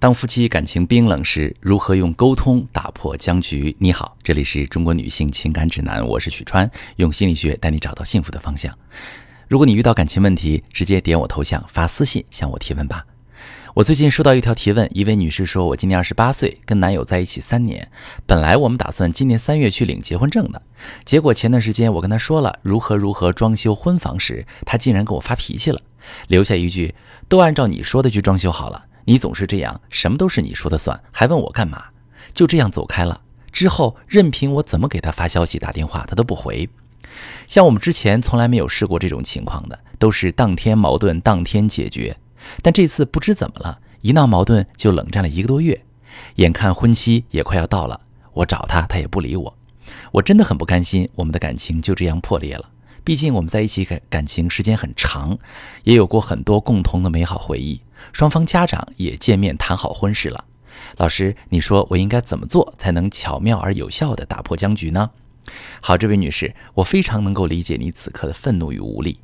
当夫妻感情冰冷时，如何用沟通打破僵局？你好，这里是中国女性情感指南，我是许川，用心理学带你找到幸福的方向。如果你遇到感情问题，直接点我头像发私信向我提问吧。我最近收到一条提问，一位女士说：“我今年二十八岁，跟男友在一起三年，本来我们打算今年三月去领结婚证的，结果前段时间我跟他说了如何如何装修婚房时，他竟然跟我发脾气了，留下一句：都按照你说的去装修好了。”你总是这样，什么都是你说的算，还问我干嘛？就这样走开了。之后任凭我怎么给他发消息、打电话，他都不回。像我们之前从来没有试过这种情况的，都是当天矛盾当天解决。但这次不知怎么了，一闹矛盾就冷战了一个多月。眼看婚期也快要到了，我找他，他也不理我。我真的很不甘心，我们的感情就这样破裂了。毕竟我们在一起感感情时间很长，也有过很多共同的美好回忆。双方家长也见面谈好婚事了。老师，你说我应该怎么做才能巧妙而有效地打破僵局呢？好，这位女士，我非常能够理解你此刻的愤怒与无力。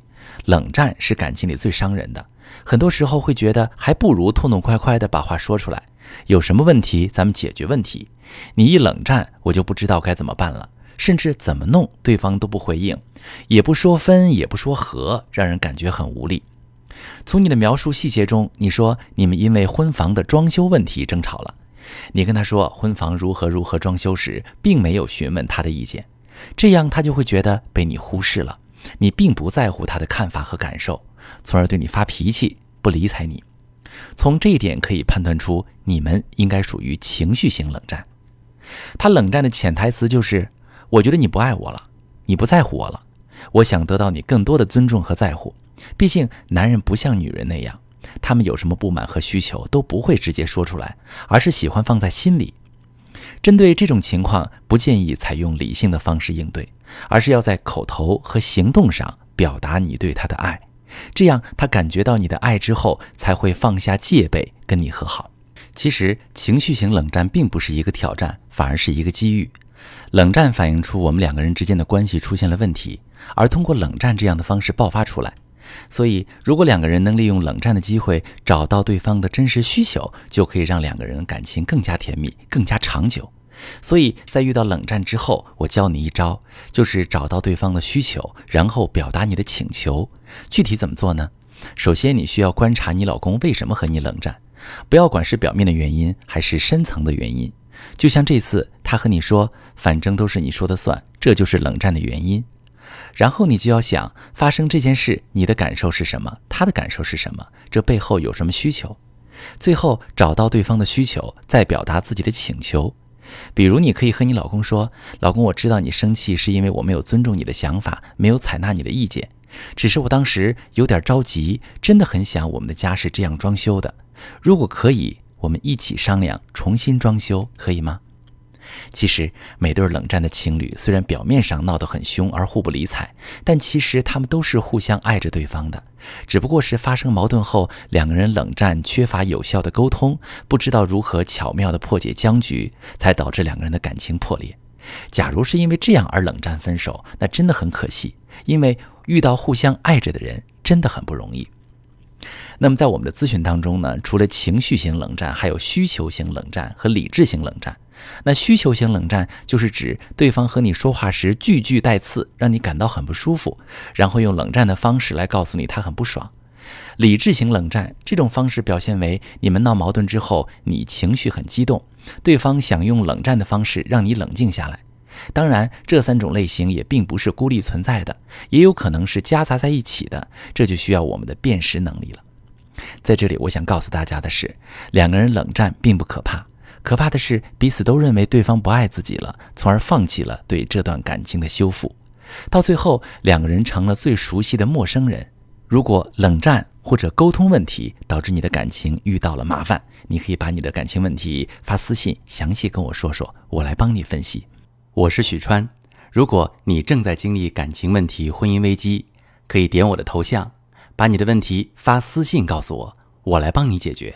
冷战是感情里最伤人的，很多时候会觉得还不如痛痛快快地把话说出来。有什么问题，咱们解决问题。你一冷战，我就不知道该怎么办了。甚至怎么弄，对方都不回应，也不说分，也不说和，让人感觉很无力。从你的描述细节中，你说你们因为婚房的装修问题争吵了。你跟他说婚房如何如何装修时，并没有询问他的意见，这样他就会觉得被你忽视了，你并不在乎他的看法和感受，从而对你发脾气，不理睬你。从这一点可以判断出，你们应该属于情绪型冷战。他冷战的潜台词就是。我觉得你不爱我了，你不在乎我了。我想得到你更多的尊重和在乎。毕竟男人不像女人那样，他们有什么不满和需求都不会直接说出来，而是喜欢放在心里。针对这种情况，不建议采用理性的方式应对，而是要在口头和行动上表达你对他的爱。这样他感觉到你的爱之后，才会放下戒备跟你和好。其实情绪型冷战并不是一个挑战，反而是一个机遇。冷战反映出我们两个人之间的关系出现了问题，而通过冷战这样的方式爆发出来。所以，如果两个人能利用冷战的机会找到对方的真实需求，就可以让两个人感情更加甜蜜、更加长久。所以在遇到冷战之后，我教你一招，就是找到对方的需求，然后表达你的请求。具体怎么做呢？首先，你需要观察你老公为什么和你冷战，不要管是表面的原因还是深层的原因。就像这次，他和你说，反正都是你说的算，这就是冷战的原因。然后你就要想，发生这件事，你的感受是什么？他的感受是什么？这背后有什么需求？最后找到对方的需求，再表达自己的请求。比如，你可以和你老公说：“老公，我知道你生气是因为我没有尊重你的想法，没有采纳你的意见。只是我当时有点着急，真的很想我们的家是这样装修的。如果可以。”我们一起商量重新装修，可以吗？其实每对冷战的情侣，虽然表面上闹得很凶而互不理睬，但其实他们都是互相爱着对方的。只不过是发生矛盾后，两个人冷战，缺乏有效的沟通，不知道如何巧妙地破解僵局，才导致两个人的感情破裂。假如是因为这样而冷战分手，那真的很可惜，因为遇到互相爱着的人真的很不容易。那么在我们的咨询当中呢，除了情绪型冷战，还有需求型冷战和理智型冷战。那需求型冷战就是指对方和你说话时句句带刺，让你感到很不舒服，然后用冷战的方式来告诉你他很不爽。理智型冷战这种方式表现为你们闹矛盾之后，你情绪很激动，对方想用冷战的方式让你冷静下来。当然，这三种类型也并不是孤立存在的，也有可能是夹杂在一起的，这就需要我们的辨识能力了。在这里，我想告诉大家的是，两个人冷战并不可怕，可怕的是彼此都认为对方不爱自己了，从而放弃了对这段感情的修复，到最后两个人成了最熟悉的陌生人。如果冷战或者沟通问题导致你的感情遇到了麻烦，你可以把你的感情问题发私信，详细跟我说说，我来帮你分析。我是许川，如果你正在经历感情问题、婚姻危机，可以点我的头像。把你的问题发私信告诉我，我来帮你解决。